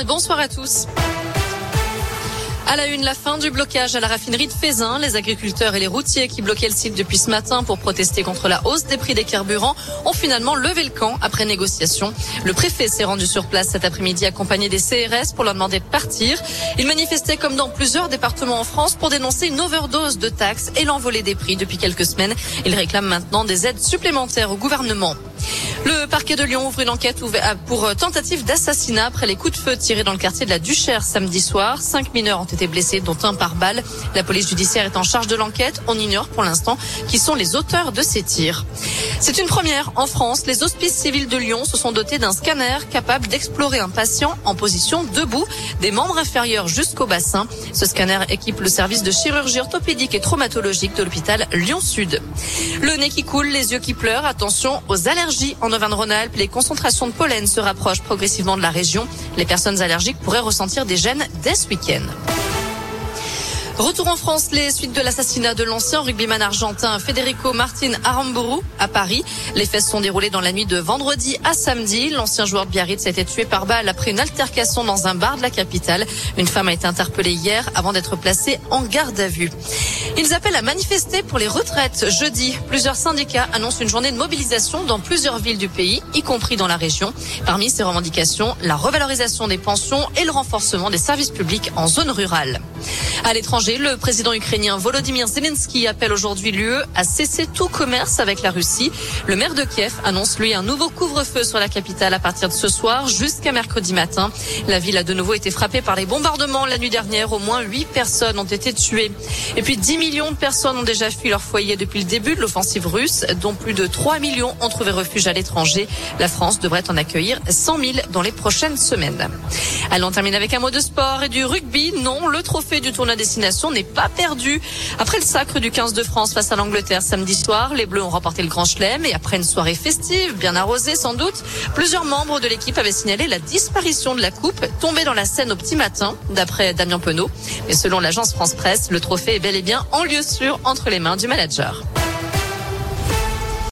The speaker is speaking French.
Et bonsoir à tous. À la une, la fin du blocage à la raffinerie de Fézin. Les agriculteurs et les routiers qui bloquaient le site depuis ce matin pour protester contre la hausse des prix des carburants ont finalement levé le camp après négociation. Le préfet s'est rendu sur place cet après-midi accompagné des CRS pour leur demander de partir. Ils manifestaient comme dans plusieurs départements en France pour dénoncer une overdose de taxes et l'envolée des prix depuis quelques semaines. Ils réclament maintenant des aides supplémentaires au gouvernement. Le parquet de Lyon ouvre une enquête pour tentative d'assassinat après les coups de feu tirés dans le quartier de la Duchère samedi soir. Cinq mineurs ont été blessés, dont un par balle. La police judiciaire est en charge de l'enquête. On ignore pour l'instant qui sont les auteurs de ces tirs. C'est une première en France. Les hospices civils de Lyon se sont dotés d'un scanner capable d'explorer un patient en position debout, des membres inférieurs jusqu'au bassin. Ce scanner équipe le service de chirurgie orthopédique et traumatologique de l'hôpital Lyon-Sud. Le nez qui coule, les yeux qui pleurent. Attention aux allergies en Auvergne-Rhône-Alpes, les concentrations de pollen se rapprochent progressivement de la région. Les personnes allergiques pourraient ressentir des gènes dès ce week-end. Retour en France, les suites de l'assassinat de l'ancien rugbyman argentin Federico Martin Aramburu à Paris. Les faits se sont déroulés dans la nuit de vendredi à samedi. L'ancien joueur de Biarritz a été tué par balle après une altercation dans un bar de la capitale. Une femme a été interpellée hier avant d'être placée en garde à vue. Ils appellent à manifester pour les retraites. Jeudi, plusieurs syndicats annoncent une journée de mobilisation dans plusieurs villes du pays, y compris dans la région. Parmi ces revendications, la revalorisation des pensions et le renforcement des services publics en zone rurale. À l'étranger, le président ukrainien Volodymyr Zelensky appelle aujourd'hui l'UE à cesser tout commerce avec la Russie. Le maire de Kiev annonce lui un nouveau couvre-feu sur la capitale à partir de ce soir jusqu'à mercredi matin. La ville a de nouveau été frappée par les bombardements la nuit dernière. Au moins 8 personnes ont été tuées. Et puis 10 millions de personnes ont déjà fui leur foyer depuis le début de l'offensive russe, dont plus de 3 millions ont trouvé refuge à l'étranger. La France devrait en accueillir 100 000 dans les prochaines semaines. Allons, on termine avec un mot de sport et du rugby. Non, le trophée du tournoi destination n'est pas perdu. Après le sacre du 15 de France face à l'Angleterre samedi soir, les Bleus ont remporté le Grand Chelem et après une soirée festive, bien arrosée sans doute, plusieurs membres de l'équipe avaient signalé la disparition de la coupe tombée dans la Seine au petit matin, d'après Damien Penaud. Mais selon l'agence France Presse, le trophée est bel et bien en lieu sûr entre les mains du manager.